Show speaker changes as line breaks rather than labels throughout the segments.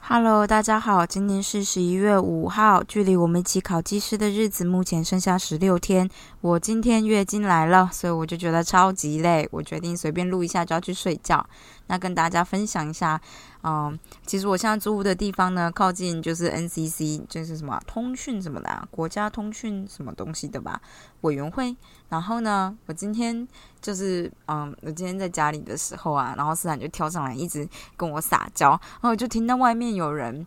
Hello，大家好，今天是十一月五号，距离我们一起考技师的日子目前剩下十六天。我今天月经来了，所以我就觉得超级累，我决定随便录一下就要去睡觉。那跟大家分享一下。嗯，其实我现在租的地方呢，靠近就是 NCC，就是什么通讯什么的，啊，国家通讯什么东西的吧，委员会。然后呢，我今天就是嗯，我今天在家里的时候啊，然后思涵就跳上来，一直跟我撒娇，然后我就听到外面有人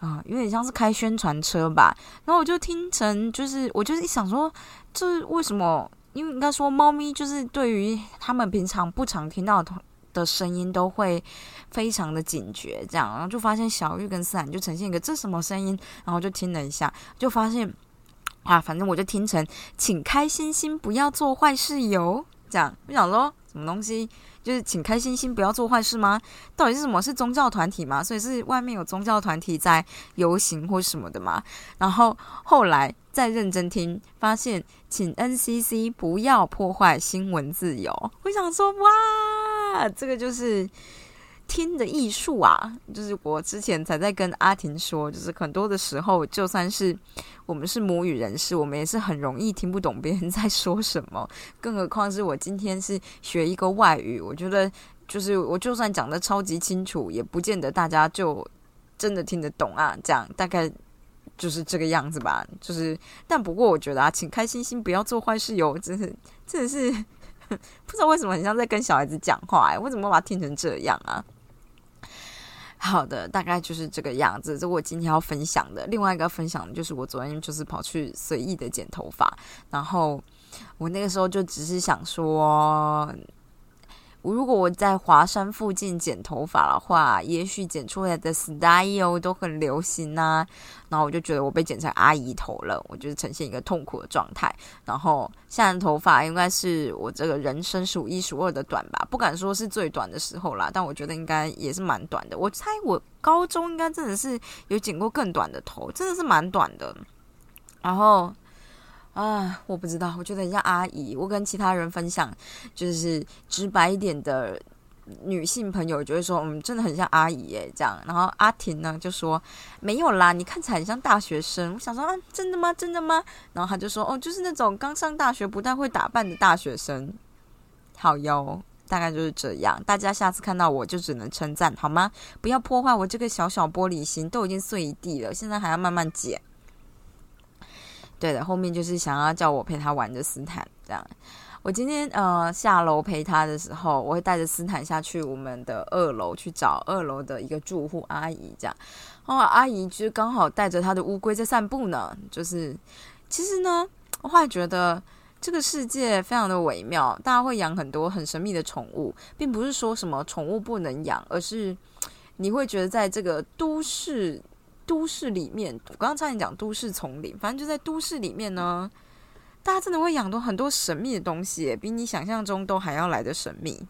啊，有点像是开宣传车吧，然后我就听成就是，我就是一想说，这为什么？因为应该说，猫咪就是对于他们平常不常听到的。的声音都会非常的警觉，这样，然后就发现小玉跟思涵就呈现一个这什么声音，然后就听了一下，就发现啊，反正我就听成请开心心，不要做坏事哟，这样，我想说什么东西，就是请开心心，不要做坏事吗？到底是什么？是宗教团体吗？所以是外面有宗教团体在游行或什么的吗？然后后来再认真听，发现请 NCC 不要破坏新闻自由，我想说哇。啊，这个就是听的艺术啊！就是我之前才在跟阿婷说，就是很多的时候，就算是我们是母语人士，我们也是很容易听不懂别人 在说什么。更何况是我今天是学一个外语，我觉得就是我就算讲的超级清楚，也不见得大家就真的听得懂啊。这样大概就是这个样子吧。就是，但不过我觉得啊，请开心心，不要做坏事哟！真是，真的是。不知道为什么很像在跟小孩子讲话哎，为什么把它听成这样啊？好的，大概就是这个样子。这我今天要分享的另外一个分享，就是我昨天就是跑去随意的剪头发，然后我那个时候就只是想说。如果我在华山附近剪头发的话，也许剪出来的 style 都很流行呐。然后我就觉得我被剪成阿姨头了，我就是呈现一个痛苦的状态。然后现在头发应该是我这个人生数一数二的短吧，不敢说是最短的时候啦，但我觉得应该也是蛮短的。我猜我高中应该真的是有剪过更短的头，真的是蛮短的。然后。啊，我不知道，我觉得很像阿姨。我跟其他人分享，就是直白一点的女性朋友就会说，嗯，真的很像阿姨耶，这样。然后阿婷呢就说，没有啦，你看起来很像大学生。我想说，啊，真的吗？真的吗？然后他就说，哦，就是那种刚上大学不太会打扮的大学生。好哟，大概就是这样。大家下次看到我就只能称赞好吗？不要破坏我这个小小玻璃心，都已经碎一地了，现在还要慢慢剪。对的，后面就是想要叫我陪他玩的斯坦这样。我今天呃下楼陪他的时候，我会带着斯坦下去我们的二楼去找二楼的一个住户阿姨这样。哦，阿姨就刚好带着她的乌龟在散步呢。就是其实呢，我后来觉得这个世界非常的微妙，大家会养很多很神秘的宠物，并不是说什么宠物不能养，而是你会觉得在这个都市。都市里面，我刚刚差点讲都市丛林，反正就在都市里面呢，大家真的会养多很多神秘的东西，比你想象中都还要来的神秘。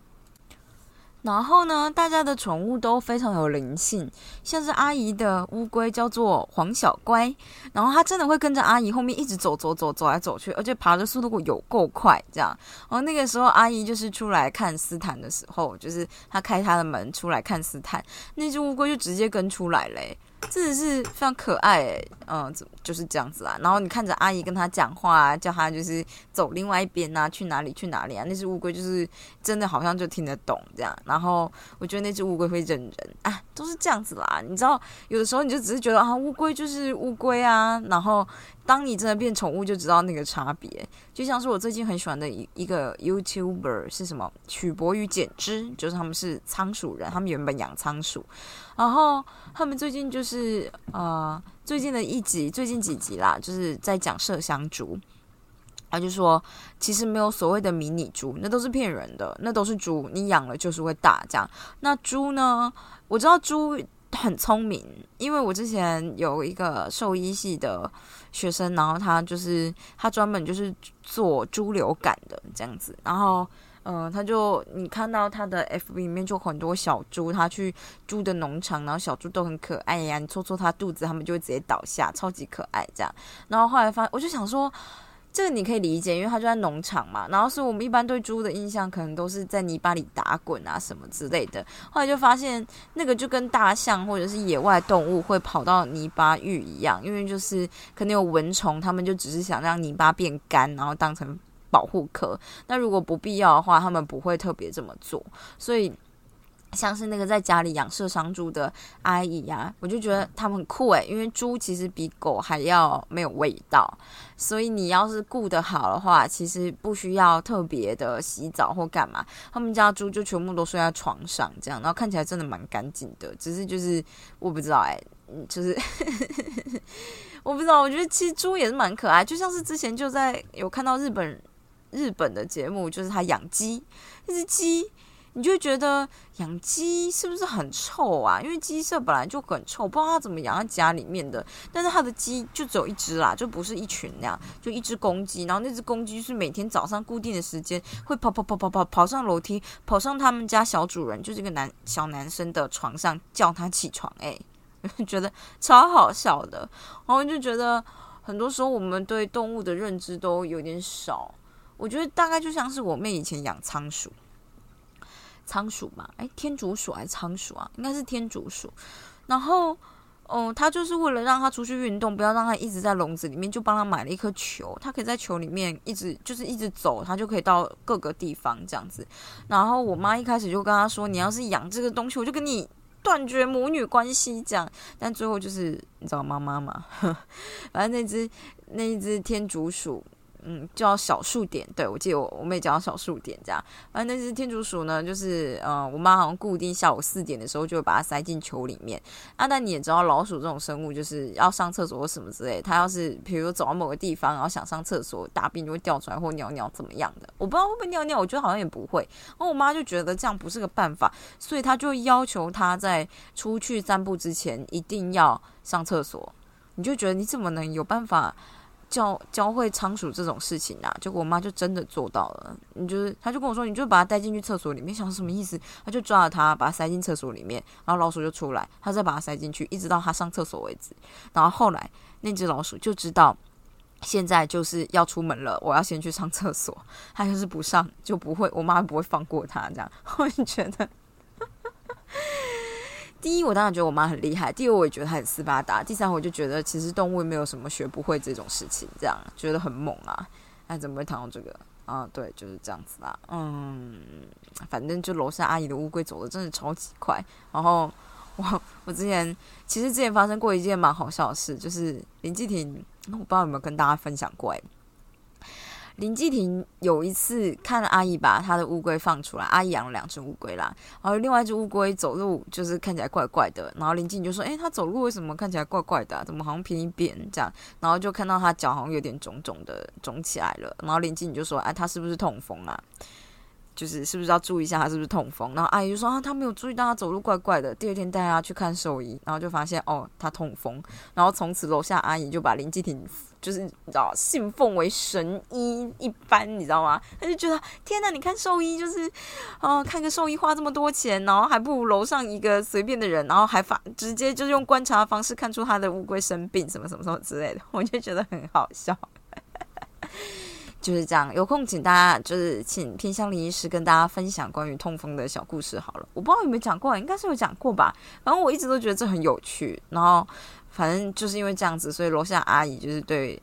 然后呢，大家的宠物都非常有灵性，像是阿姨的乌龟叫做黄小乖，然后它真的会跟着阿姨后面一直走走走走来走去，而且爬的速度有够快，这样。然后那个时候阿姨就是出来看斯坦的时候，就是她开她的门出来看斯坦，那只乌龟就直接跟出来嘞。真的是非常可爱，嗯，就是这样子啦。然后你看着阿姨跟他讲话，叫他就是走另外一边啊，去哪里去哪里啊？那只乌龟就是真的好像就听得懂这样。然后我觉得那只乌龟会认人啊，都是这样子啦。你知道，有的时候你就只是觉得啊，乌龟就是乌龟啊。然后当你真的变宠物，就知道那个差别。就像是我最近很喜欢的一一个 YouTuber 是什么？曲博与简之，就是他们是仓鼠人，他们原本养仓鼠。然后他们最近就是呃，最近的一集，最近几集啦，就是在讲麝香猪。他就说，其实没有所谓的迷你猪，那都是骗人的，那都是猪，你养了就是会大这样。那猪呢？我知道猪很聪明，因为我之前有一个兽医系的学生，然后他就是他专门就是做猪流感的这样子，然后。嗯，他就你看到他的 F B 里面就很多小猪，他去猪的农场，然后小猪都很可爱呀，你戳戳它肚子，它们就会直接倒下，超级可爱这样。然后后来发，我就想说，这个你可以理解，因为它就在农场嘛。然后是我们一般对猪的印象，可能都是在泥巴里打滚啊什么之类的。后来就发现，那个就跟大象或者是野外动物会跑到泥巴浴一样，因为就是可能有蚊虫，他们就只是想让泥巴变干，然后当成保护壳。那如果不必要的话，他们不会特别这么做。所以。像是那个在家里养麝香猪的阿姨呀，我就觉得他们很酷诶，因为猪其实比狗还要没有味道，所以你要是顾得好的话，其实不需要特别的洗澡或干嘛。他们家猪就全部都睡在床上这样，然后看起来真的蛮干净的。只是就是我不知道诶，就是 我不知道，我觉得其实猪也是蛮可爱，就像是之前就在有看到日本日本的节目，就是他养鸡，一只鸡。你就觉得养鸡是不是很臭啊？因为鸡舍本来就很臭，不知道它怎么养在家里面的。但是它的鸡就只有一只啦，就不是一群那样，就一只公鸡。然后那只公鸡是每天早上固定的时间会跑跑跑跑跑跑上楼梯，跑上他们家小主人，就是一个男小男生的床上叫他起床。哎，觉得超好笑的。然后就觉得很多时候我们对动物的认知都有点少。我觉得大概就像是我妹以前养仓鼠。仓鼠嘛，哎，天竺鼠还是仓鼠啊？应该是天竺鼠。然后，哦，他就是为了让他出去运动，不要让他一直在笼子里面，就帮他买了一颗球，他可以在球里面一直就是一直走，他就可以到各个地方这样子。然后我妈一开始就跟他说：“你要是养这个东西，我就跟你断绝母女关系。”这样，但最后就是你知道妈妈嘛，反正那只那一只天竺鼠。嗯，叫小数点，对我记得我我妹叫小数点这样。反正那只天竺鼠呢，就是呃，我妈好像固定下午四点的时候就会把它塞进球里面。啊，但你也知道，老鼠这种生物就是要上厕所或什么之类，它要是比如说走到某个地方，然后想上厕所，大便就会掉出来或尿尿怎么样的，我不知道会不会尿尿，我觉得好像也不会。然后我妈就觉得这样不是个办法，所以她就要求他在出去散步之前一定要上厕所。你就觉得你怎么能有办法？教教会仓鼠这种事情啊，结果我妈就真的做到了。你就是，她就跟我说，你就把它带进去厕所里面，想什么意思？她就抓了它，把它塞进厕所里面，然后老鼠就出来，她再把它塞进去，一直到它上厕所为止。然后后来那只老鼠就知道，现在就是要出门了，我要先去上厕所。它要是不上，就不会，我妈不会放过它。这样，我觉得。第一，我当然觉得我妈很厉害；第二，我也觉得她很斯巴达；第三，我就觉得其实动物没有什么学不会这种事情，这样觉得很猛啊！哎，怎么会谈到这个啊？对，就是这样子啦。嗯，反正就楼下阿姨的乌龟走的真的超级快。然后我 我之前其实之前发生过一件蛮好笑的事，就是林继廷，我不知道有没有跟大家分享过哎。林继廷有一次看阿姨把他的乌龟放出来，阿姨养了两只乌龟啦，然后另外一只乌龟走路就是看起来怪怪的，然后林继廷就说：“诶，它走路为什么看起来怪怪的？怎么好像偏一边这样？”然后就看到它脚好像有点肿肿的，肿起来了。然后林继廷就说：“哎，它是不是痛风啊？就是是不是要注意一下他是不是痛风？”然后阿姨就说：“啊，他没有注意到他走路怪怪的。”第二天带他去看兽医，然后就发现哦，他痛风。然后从此楼下阿姨就把林继廷。就是你知道，信奉为神医一般，你知道吗？他就觉得天哪，你看兽医就是，哦，看个兽医花这么多钱，然后还不如楼上一个随便的人，然后还发直接就是用观察方式看出他的乌龟生病什么什么什么之类的，我就觉得很好笑。就是这样，有空请大家就是请偏向林医师跟大家分享关于痛风的小故事好了。我不知道有没有讲过，应该是有讲过吧。反正我一直都觉得这很有趣，然后。反正就是因为这样子，所以楼下阿姨就是对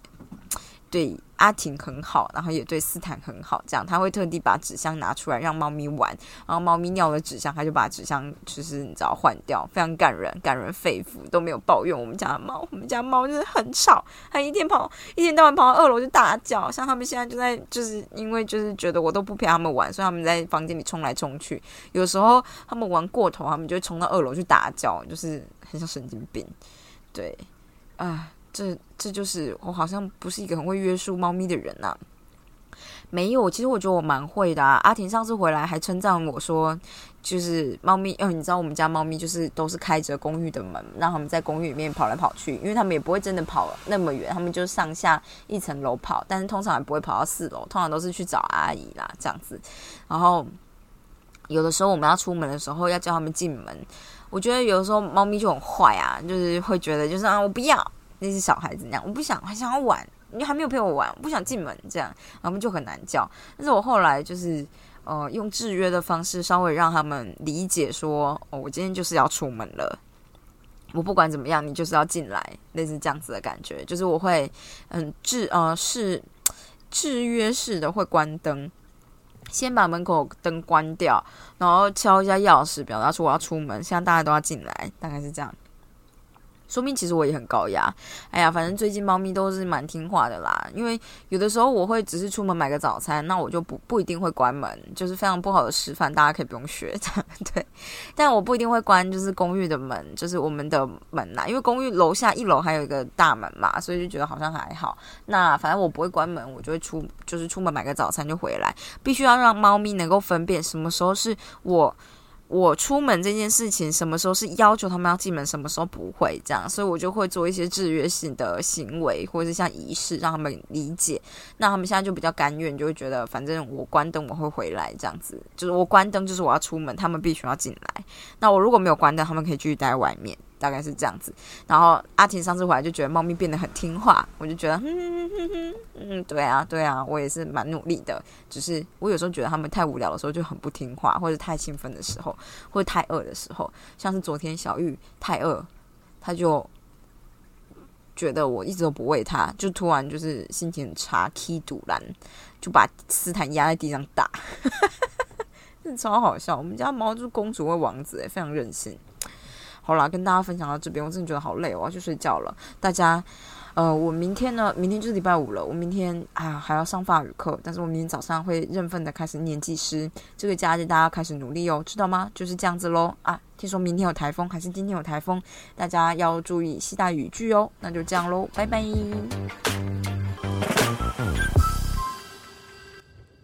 对阿婷很好，然后也对斯坦很好。这样，他会特地把纸箱拿出来让猫咪玩，然后猫咪尿了纸箱，他就把纸箱就是你知道换掉，非常感人，感人肺腑，都没有抱怨我们家的猫。我们家猫就是很吵，它一天跑一天到晚跑到二楼就大叫。像他们现在就在就是因为就是觉得我都不陪他们玩，所以他们在房间里冲来冲去。有时候他们玩过头，他们就会冲到二楼去大叫，就是很像神经病。对，啊，这这就是我好像不是一个很会约束猫咪的人呐。没有，其实我觉得我蛮会的。啊阿婷上次回来还称赞我说，就是猫咪，哦，你知道我们家猫咪就是都是开着公寓的门，让他们在公寓里面跑来跑去，因为他们也不会真的跑那么远，他们就上下一层楼跑，但是通常也不会跑到四楼，通常都是去找阿姨啦这样子。然后有的时候我们要出门的时候，要叫他们进门。我觉得有的时候猫咪就很坏啊，就是会觉得就是啊，我不要那是小孩子那样，我不想还想要玩，你还没有陪我玩，我不想进门，这样他们就很难叫。但是我后来就是呃用制约的方式，稍微让他们理解说，哦，我今天就是要出门了。我不管怎么样，你就是要进来，类似这样子的感觉，就是我会嗯制呃是制约式的会关灯，先把门口灯关掉，然后敲一下钥匙，表达出我要出门，现在大家都要进来，大概是这样。说明其实我也很高压，哎呀，反正最近猫咪都是蛮听话的啦。因为有的时候我会只是出门买个早餐，那我就不不一定会关门，就是非常不好的示范，大家可以不用学。对，但我不一定会关，就是公寓的门，就是我们的门呐。因为公寓楼下一楼还有一个大门嘛，所以就觉得好像还好。那反正我不会关门，我就会出，就是出门买个早餐就回来。必须要让猫咪能够分辨什么时候是我。我出门这件事情，什么时候是要求他们要进门，什么时候不会这样，所以我就会做一些制约性的行为，或者是像仪式，让他们理解。那他们现在就比较甘愿，就会觉得反正我关灯我会回来这样子，就是我关灯就是我要出门，他们必须要进来。那我如果没有关灯，他们可以继续待在外面。大概是这样子，然后阿婷上次回来就觉得猫咪变得很听话，我就觉得，嗯嗯嗯嗯，对啊，对啊，我也是蛮努力的，只是我有时候觉得它们太无聊的时候就很不听话，或者太兴奋的时候，或者太饿的时候，像是昨天小玉太饿，他就觉得我一直都不喂它，就突然就是心情很差，key 堵拦，就把斯坦压在地上打，真的超好笑。我们家猫就是公主或王子，非常任性。好啦，跟大家分享到这边，我真的觉得好累，我要去睡觉了。大家，呃，我明天呢，明天就是礼拜五了，我明天啊还要上法语课，但是我明天早上会认份的开始念技师。这个假日大家开始努力哦，知道吗？就是这样子喽啊！听说明天有台风，还是今天有台风，大家要注意西大雨具哦。那就这样喽，拜拜。